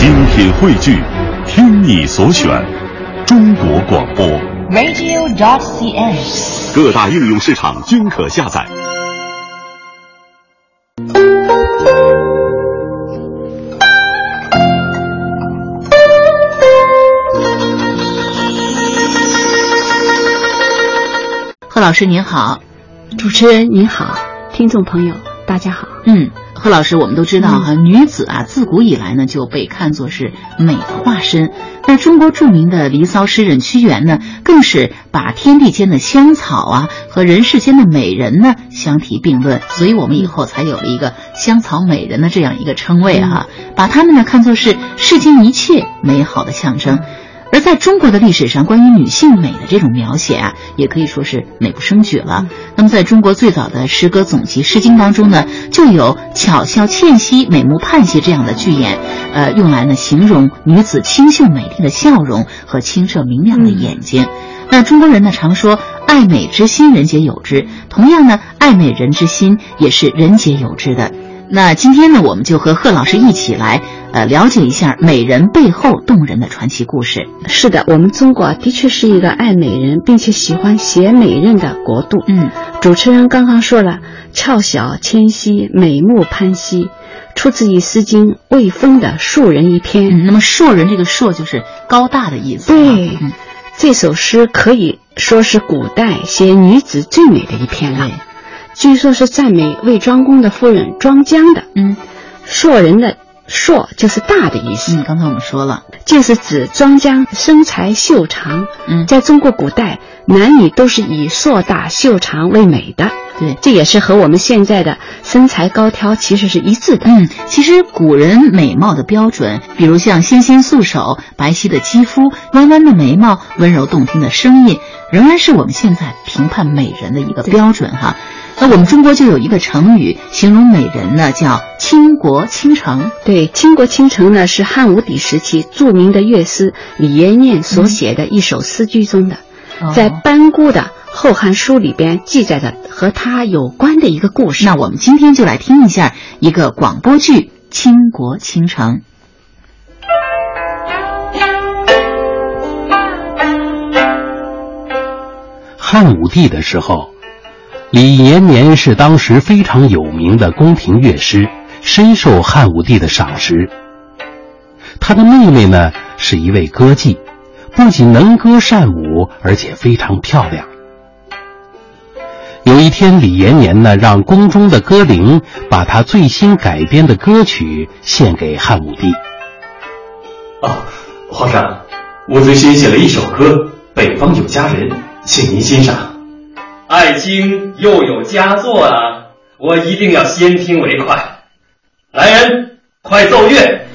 精品汇聚，听你所选，中国广播。radio.cn。各大应用市场均可下载。贺老师您好，主持人您好，听众朋友大家好。嗯，贺老师，我们都知道哈，女子啊，自古以来呢就被看作是美的化身。那中国著名的《离骚》诗人屈原呢，更是把天地间的香草啊和人世间的美人呢相提并论，所以我们以后才有了一个香草美人的这样一个称谓哈、把他们呢看作是世间一切美好的象征。而在中国的历史上，关于女性美的这种描写啊，也可以说是美不胜举了。那么，在中国最早的诗歌总集《诗经》当中呢，就有“巧笑倩兮，美目盼兮”这样的句眼，呃，用来呢形容女子清秀美丽的笑容和清澈明亮的眼睛。那中国人呢常说“爱美之心，人皆有之”，同样呢，爱美人之心也是人皆有之的。那今天呢，我们就和贺老师一起来，呃，了解一下美人背后动人的传奇故事。是的，我们中国的确是一个爱美人并且喜欢写美人的国度。嗯，主持人刚刚说了“俏小纤兮，美目盼兮”，出自于《诗经·卫风》的《树人》一篇。嗯，那么“硕人”这个“硕”就是高大的意思。对，嗯这首诗可以说是古代写女子最美的一篇了。据说是赞美魏庄公的夫人庄姜的。嗯，硕人的“硕”就是大的意思。嗯，刚才我们说了，就是指庄姜身材秀长。嗯在中国古代，男女都是以硕大秀长为美的。对，这也是和我们现在的身材高挑其实是一致的。嗯，其实古人美貌的标准，比如像纤纤素手、白皙的肌肤、弯弯的眉毛、温柔动听的声音，仍然是我们现在评判美人的一个标准哈。那我们中国就有一个成语形容美人呢，叫“倾国倾城对，《倾国倾城》呢是汉武帝时期著名的乐师李延年所写的一首诗句中的，哦在班固的《后汉书》里边记载的和他有关的一个故”。事。那我们今天就来听一下一个广播剧《倾国倾城》。汉武帝的时候，李延年是当时非常有名的宫廷乐师，深受汉武帝的赏识。他的妹妹呢是一位歌妓，不仅能歌善舞，而且非常漂亮。有一天，李延年呢让宫中的歌伶把他最新改编的歌曲献给汉武帝。啊，皇上，我最新写了一首歌《北方有佳人》，请您欣赏。爱卿又有佳作啊，我一定要先听为快。来人，快奏乐！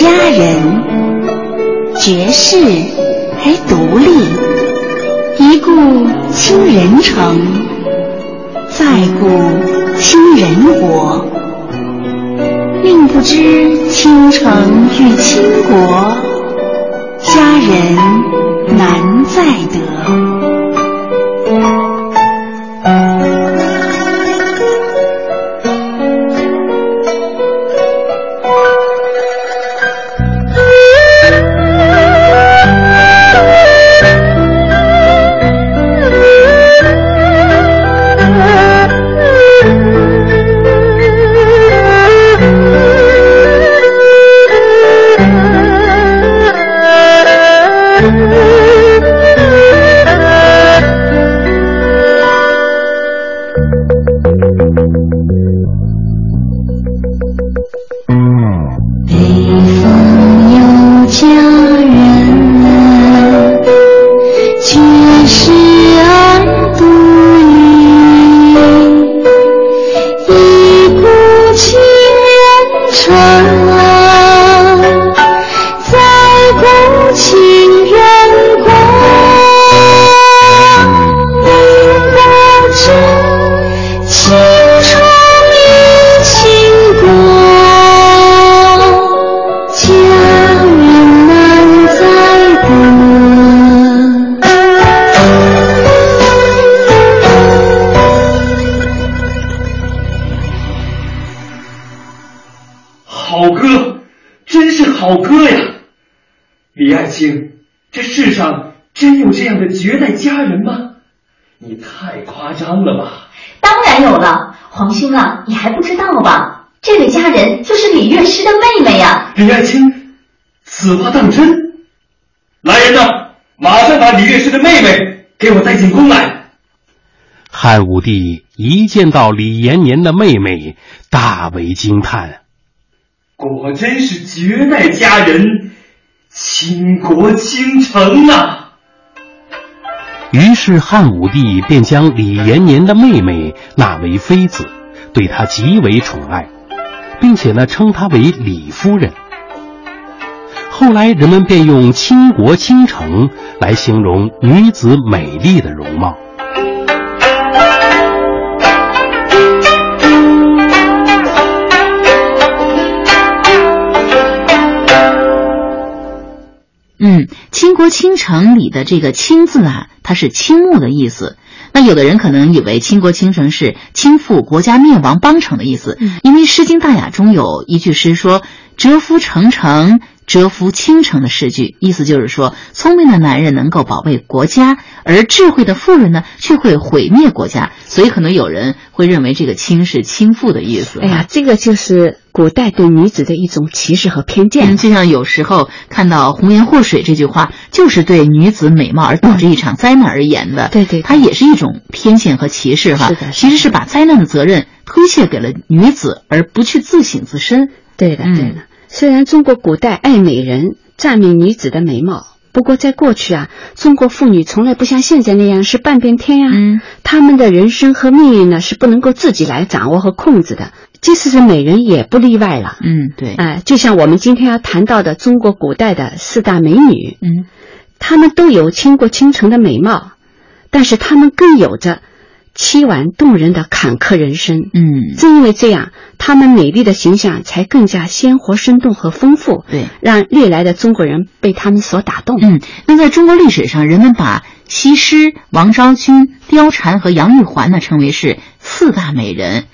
佳人，绝世而独立，一顾倾人城，再顾倾人国。宁不知倾城与倾国，佳人情李爱卿，此话当真？来人呐，马上把李乐师的妹妹给我带进宫来。汉武帝一见到李延年的妹妹，大为惊叹。果真是绝代佳人，倾国倾城啊！于是汉武帝便将李延年的妹妹纳为妃子，对她极为宠爱，并且呢称她为李夫人。后来人们便用“倾国倾城”来形容女子美丽的容貌。嗯，倾国倾城里的这个“倾”字啊，它是倾慕的意思。那有的人可能以为倾国倾城是倾覆国家灭亡邦城的意思，因为《诗经·大雅》中有一句诗说：“蛰伏成城。”蛰伏倾城的诗句，意思就是说，聪明的男人能够保卫国家，而智慧的妇人呢，却会毁灭国家。所以，可能有人会认为这个“倾”是倾覆的意思。哎呀，这个就是古代对女子的一种歧视和偏见。就像有时候看到“红颜祸水”这句话，就是对女子美貌而导致一场灾难而言的。对对，它也是一种偏见和歧视哈。是的，其实是把灾难的责任推卸给了女子，而不去自省自身。对的，对的。虽然中国古代爱美人、赞美女子的美貌，不过在过去啊，中国妇女从来不像现在那样是半边天呀。嗯，她们的人生和命运呢是不能够自己来掌握和控制的，即使是美人也不例外了。嗯，对。哎，就像我们今天要谈到的中国古代的四大美女，嗯，她们都有倾国倾城的美貌，但是她们更有着。凄婉动人的坎坷人生，嗯，正因为这样，他们美丽的形象才更加鲜活、生动和丰富，对，让历来的中国人被他们所打动。嗯，那在中国历史上，人们把西施、王昭君、貂蝉和杨玉环呢称为是四大美人。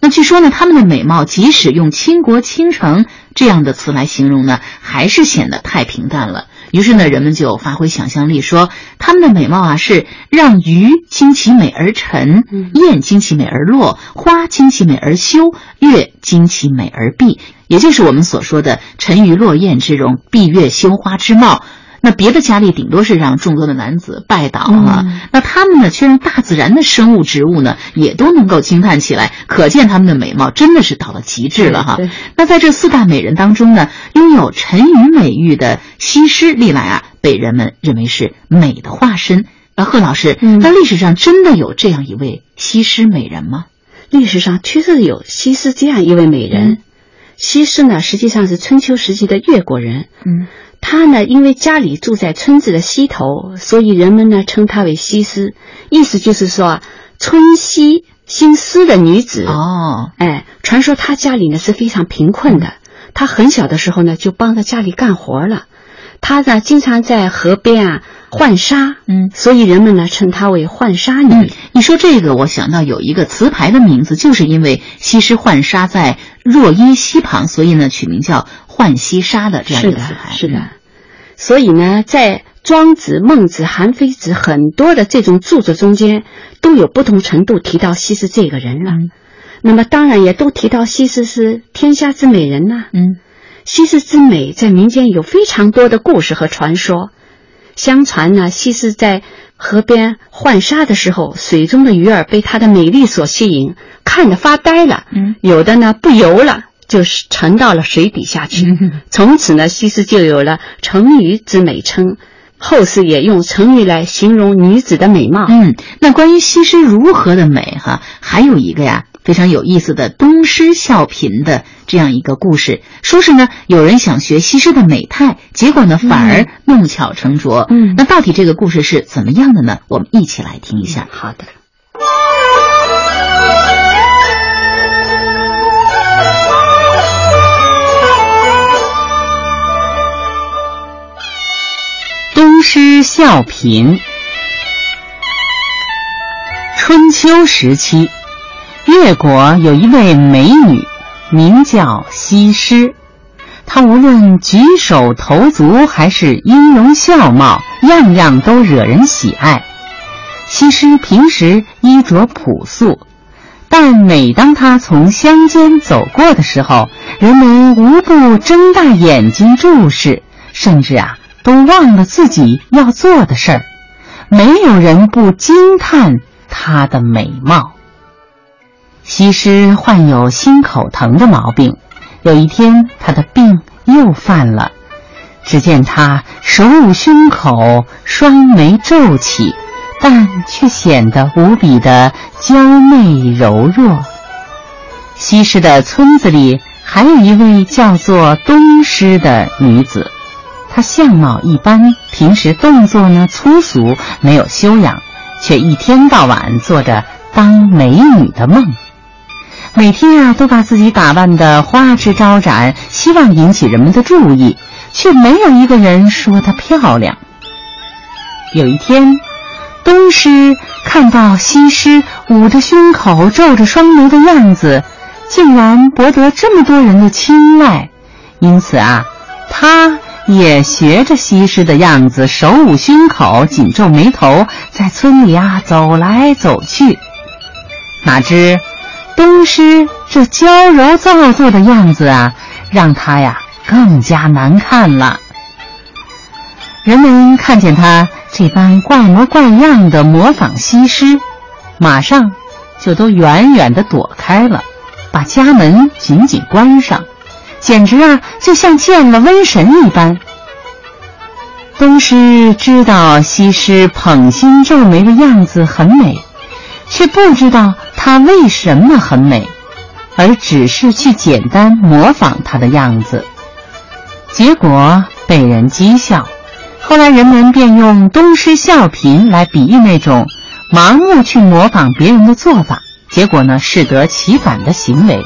那据说呢，她们的美貌即使用倾国倾城这样的词来形容呢，还是显得太平淡了。于是呢，人们就发挥想象力，说他们的美貌啊是让鱼惊其美而沉，雁惊其美而落，花惊其美而休，月惊其美而闭，也就是我们所说的沉鱼落雁之容，闭月羞花之貌。那别的佳丽顶多是让众多的男子拜倒啊，那他们呢，却让大自然的生物植物呢，也都能够惊叹起来。可见他们的美貌真的是到了极致了哈。那在这四大美人当中呢，拥有沉鱼美誉的西施，历来啊被人们认为是美的化身。那贺老师，那历史上真的有这样一位西施美人吗？历史上确实有西施这样一位美人。西施呢，实际上是春秋时期的越国人。嗯。她呢，因为家里住在村子的西头，所以人们呢称她为西施，意思就是说春西姓施的女子。哦，哎，传说她家里呢是非常贫困的，她很小的时候呢就帮着家里干活了。她呢经常在河边啊浣纱，嗯，所以人们呢称她为浣纱女。你说这个，我想到有一个词牌的名字，就是因为西施浣纱在若耶溪旁，所以呢取名叫。浣溪沙的这样一个词牌，是的，所以呢，在庄子、孟子、韩非子很多的这种著作中间，都有不同程度提到西施这个人了。那么当然也都提到西施是天下之美人呐。嗯，西施之美在民间有非常多的故事和传说。相传呢，西施在河边浣纱的时候，水中的鱼儿被她的美丽所吸引，看得发呆了。嗯，有的呢不游了。就是沉到了水底下去，从此呢，西施就有了沉鱼之美称。后世也用成语来形容女子的美貌。嗯，那关于西施如何的美哈，还有一个呀非常有意思的东施效颦的这样一个故事，说是呢有人想学西施的美态，结果呢反而弄巧成拙。嗯，那到底这个故事是怎么样的呢？我们一起来听一下。好的。东施效颦。春秋时期，越国有一位美女，名叫西施。她无论举手投足还是音容笑貌，样样都惹人喜爱。西施平时衣着朴素，但每当她从乡间走过的时候，人们无不睁大眼睛注视，甚至啊，都忘了自己要做的事儿。没有人不惊叹她的美貌。西施患有心口疼的毛病，有一天她的病又犯了。只见她手捂胸口，双眉皱起，但却显得无比的娇媚柔弱。西施的村子里还有一位叫做东施的女子，她相貌一般，平时动作呢粗俗，没有修养，却一天到晚做着当美女的梦。每天啊，都把自己打扮的花枝招展，希望引起人们的注意，却没有一个人说她漂亮。有一天，东施看到西施捂着胸口、皱着双眉的样子，竟然博得这么多人的青睐，因此啊，他也学着西施的样子，手捂胸口、紧皱眉头，在村里啊走来走去。哪知。东施这娇柔造作的样子啊，让她呀更加难看了。人们看见她这般怪模怪样的模仿西施，马上就都远远的躲开了，把家门紧紧关上，简直啊就像见了瘟神一般。东施知道西施捧心皱眉的样子很美。却不知道它为什么很美，而只是去简单模仿它的样子，结果被人讥笑。后来人们便用“东施效颦”来比喻那种盲目去模仿别人的做法，结果呢适得其反的行为。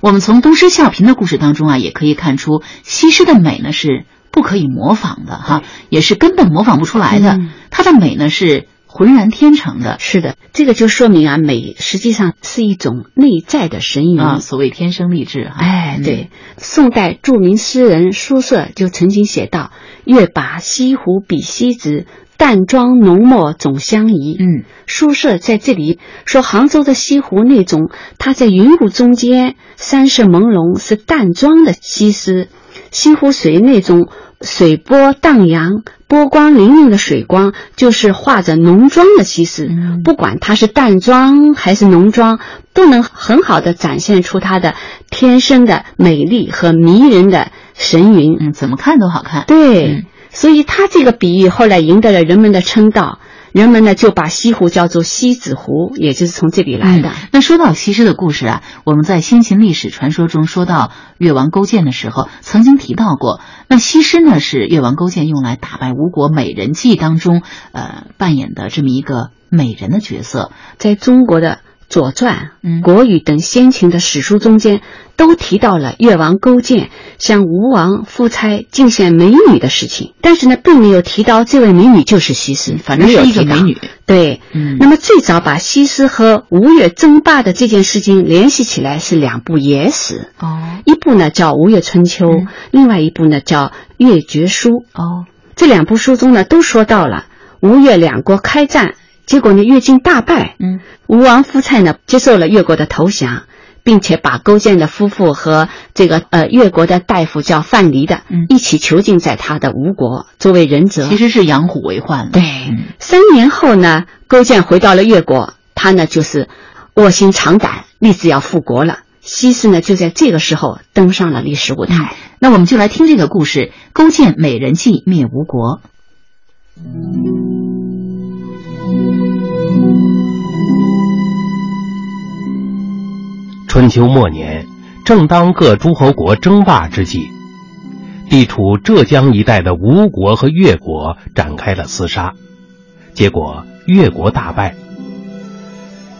我们从东施效颦的故事当中啊，也可以看出西施的美呢是不可以模仿的哈，也是根本模仿不出来的。她的美呢是浑然天成的。是的，这个就说明啊，美实际上是一种内在的神韵啊，所谓天生丽质。哎，对，宋代著名诗人苏轼就曾经写道：“月把西湖比西子。”淡妆浓墨总相宜。嗯，苏轼在这里说，杭州的西湖那种，它在云雾中间，山色朦胧，是淡妆的西施；西湖水那种水波荡漾、波光粼粼的水光，就是画着浓妆的西施。不管它是淡妆还是浓妆，都能很好的展现出它的天生的美丽和迷人的神韵。嗯，怎么看都好看。对。所以他这个比喻后来赢得了人们的称道，人们呢就把西湖叫做西子湖，也就是从这里来的。那说到西施的故事啊，我们在先秦历史传说中说到越王勾践的时候，曾经提到过。那西施呢，是越王勾践用来打败吴国美人计当中，呃，扮演的这么一个美人的角色，在中国的。《左传》《国语》等先秦的史书中间，都提到了越王勾践向吴王夫差进献美女的事情，但是呢，并没有提到这位美女就是西施，反正是一个美女。对，嗯。那么最早把西施和吴越争霸的这件事情联系起来是两部野史，哦，一部呢叫《吴越春秋》，另外一部呢叫《越绝书》。哦，这两部书中呢都说到了吴越两国开战。结果呢，越境大败。嗯，吴王夫差呢接受了越国的投降，并且把勾践的夫妇和这个呃越国的大夫叫范蠡的，嗯，一起囚禁在他的吴国，作为人质。其实是养虎为患。对，三年后呢，勾践回到了越国，他呢就是卧薪尝胆，立志要复国了。西施呢就在这个时候登上了历史舞台。那我们就来听这个故事：勾践美人计灭吴国。春秋末年，正当各诸侯国争霸之际，地处浙江一带的吴国和越国展开了厮杀，结果越国大败。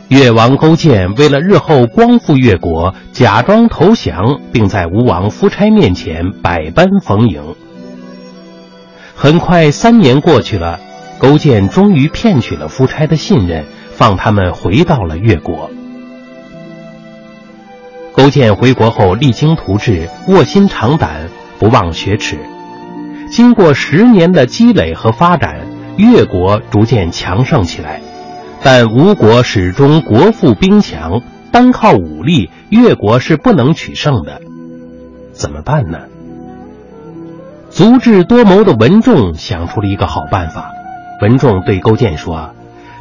越王勾践为了日后光复越国，假装投降，并在吴王夫差面前百般逢迎。很快，三年过去了。勾践终于骗取了夫差的信任，放他们回到了越国。勾践回国后励精图治，卧薪尝胆，不忘学耻。经过十年的积累和发展，越国逐渐强盛起来。但吴国始终国富兵强，单靠武力，越国是不能取胜的。怎么办呢？足智多谋的文仲想出了一个好办法。文仲对勾践说：“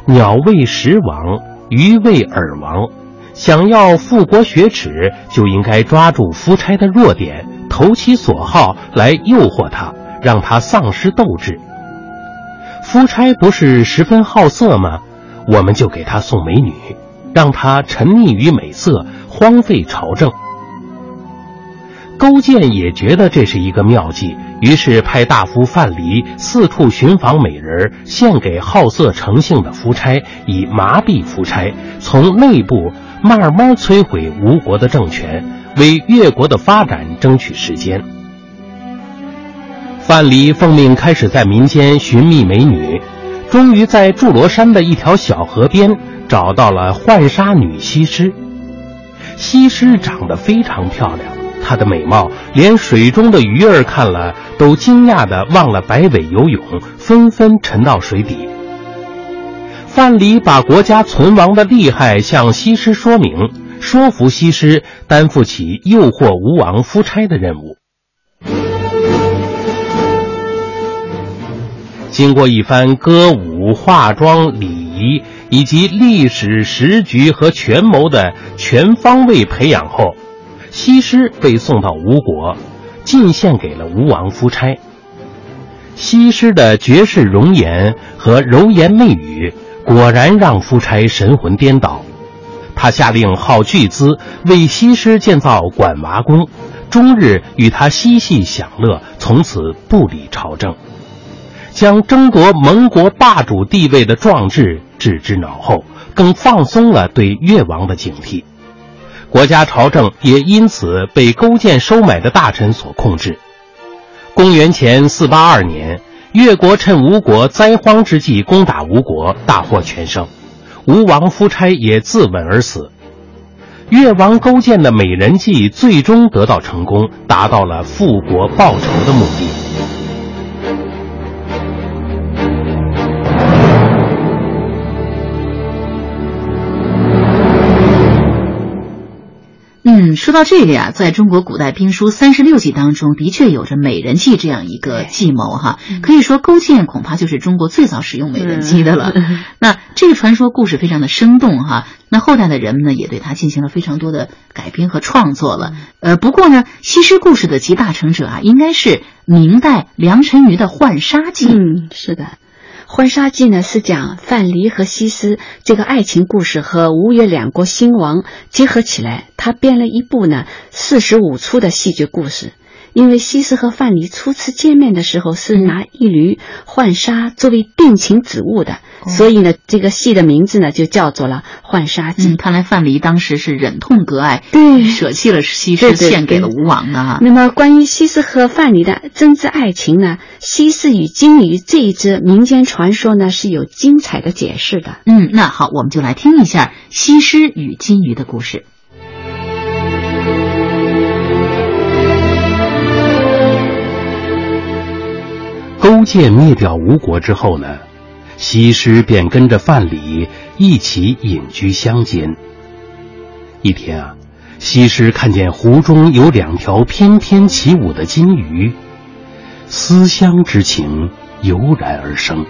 鸟为食亡，鱼为饵亡。想要富国学耻，就应该抓住夫差的弱点，投其所好，来诱惑他，让他丧失斗志。夫差不是十分好色吗？我们就给他送美女，让他沉溺于美色，荒废朝政。”勾践也觉得这是一个妙计，于是派大夫范蠡四处寻访美人，献给好色成性的夫差，以麻痹夫差，从内部慢慢摧毁吴国的政权，为越国的发展争取时间。范蠡奉命开始在民间寻觅美女，终于在祝罗山的一条小河边找到了浣纱女西施。西施长得非常漂亮。她的美貌，连水中的鱼儿看了都惊讶的忘了摆尾游泳，纷纷沉到水底。范蠡把国家存亡的厉害向西施说明，说服西施担负起诱惑吴王夫差的任务。经过一番歌舞、化妆、礼仪以及历史时局和权谋的全方位培养后。西施被送到吴国，进献给了吴王夫差。西施的绝世容颜和柔言媚语，果然让夫差神魂颠倒。他下令耗巨资为西施建造管娃宫，终日与她嬉戏享乐，从此不理朝政，将争夺盟国霸主地位的壮志置之脑后，更放松了对越王的警惕。国家朝政也因此被勾践收买的大臣所控制。公元前四八二年，越国趁吴国灾荒之际攻打吴国，大获全胜。吴王夫差也自刎而死。越王勾践的美人计最终得到成功，达到了复国报仇的目的。嗯，说到这个呀，在中国古代兵书三十六计当中，的确有着美人计这样一个计谋哈。可以说，勾践恐怕就是中国最早使用美人计的了。那这个传说故事非常的生动哈。那后代的人们呢，也对它进行了非常多的改编和创作了。呃，不过呢，西施故事的集大成者啊，应该是明代梁辰瑜的《浣纱记》。嗯，是的。《婚纱记》呢是讲范蠡和西施这个爱情故事和吴越两国兴亡结合起来，他编了一部呢四十五出的戏剧故事。因为西施和范蠡初次见面的时候是拿一缕浣纱作为定情之物的，所以呢，这个戏的名字呢就叫做了《浣纱记》。看来范蠡当时是忍痛割爱，对，舍弃了西施，献给了吴王的。那么，关于西施和范蠡的真挚爱情呢，《西施与金鱼》这一支民间传说呢是有精彩的解释的。嗯，那好，我们就来听一下西施与金鱼的故事。勾践灭掉吴国之后呢，西施便跟着范蠡一起隐居乡间。一天啊，西施看见湖中有两条翩翩起舞的金鱼，思乡之情油然而生。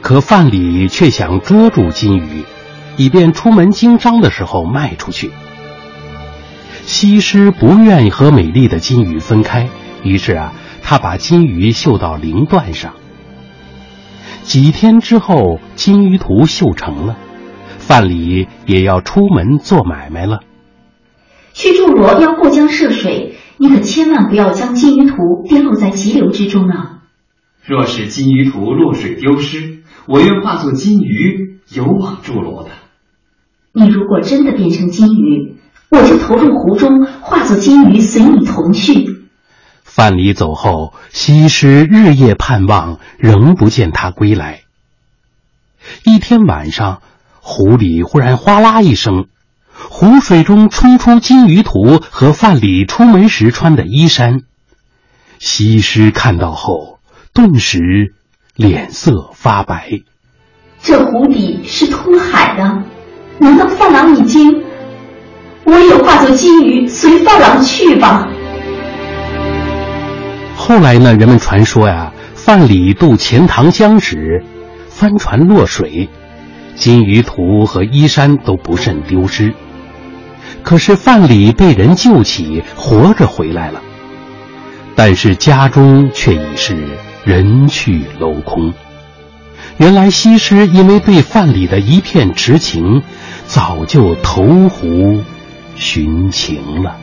可范蠡却想捉住金鱼，以便出门经商的时候卖出去。西施不愿意和美丽的金鱼分开，于是啊。他把金鱼绣到绫缎上。几天之后，金鱼图绣成了，范蠡也要出门做买卖了。去祝罗要过江涉水，你可千万不要将金鱼图跌落在急流之中啊！若是金鱼图落水丢失，我愿化作金鱼游往祝罗的。你如果真的变成金鱼，我就投入湖中，化作金鱼随你同去。范蠡走后，西施日夜盼望，仍不见他归来。一天晚上，湖里忽然哗啦一声，湖水中冲出金鱼图和范蠡出门时穿的衣衫。西施看到后，顿时脸色发白。这湖底是通海的，难道范郎已经？我也化作金鱼随范郎去吧。后来呢？人们传说呀，范蠡渡钱塘江时，帆船落水，金鱼图和衣衫都不慎丢失。可是范蠡被人救起，活着回来了。但是家中却已是人去楼空。原来西施因为对范蠡的一片痴情，早就投湖寻情了。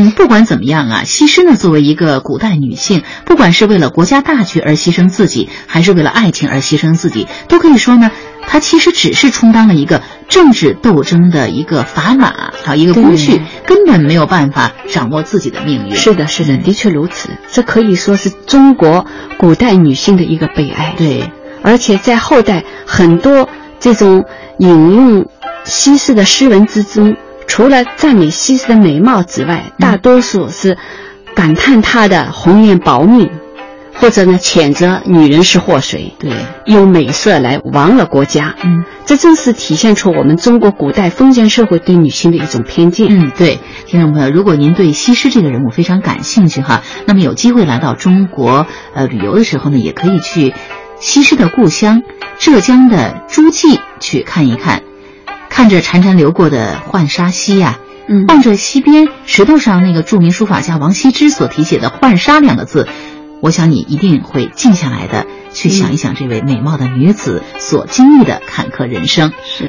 嗯，不管怎么样啊，西施呢，作为一个古代女性，不管是为了国家大局而牺牲自己，还是为了爱情而牺牲自己，都可以说呢，她其实只是充当了一个政治斗争的一个砝码，啊一个工具，根本没有办法掌握自己的命运。是的，是的，的确如此。这可以说是中国古代女性的一个悲哀。对，而且在后代很多这种引用西施的诗文之中。除了赞美西施的美貌之外，大多数是感叹她的红颜薄命，或者呢谴责女人是祸水，对，用美色来亡了国家。嗯，这正是体现出我们中国古代封建社会对女性的一种偏见。嗯，对，听众朋友，如果您对西施这个人物非常感兴趣哈，那么有机会来到中国呃旅游的时候呢，也可以去西施的故乡浙江的诸暨去看一看。看着潺潺流过的浣纱溪呀，嗯，望着溪边石头上那个著名书法家王羲之所题写的“浣纱”两个字，我想你一定会静下来的，去想一想这位美貌的女子所经历的坎坷人生。是。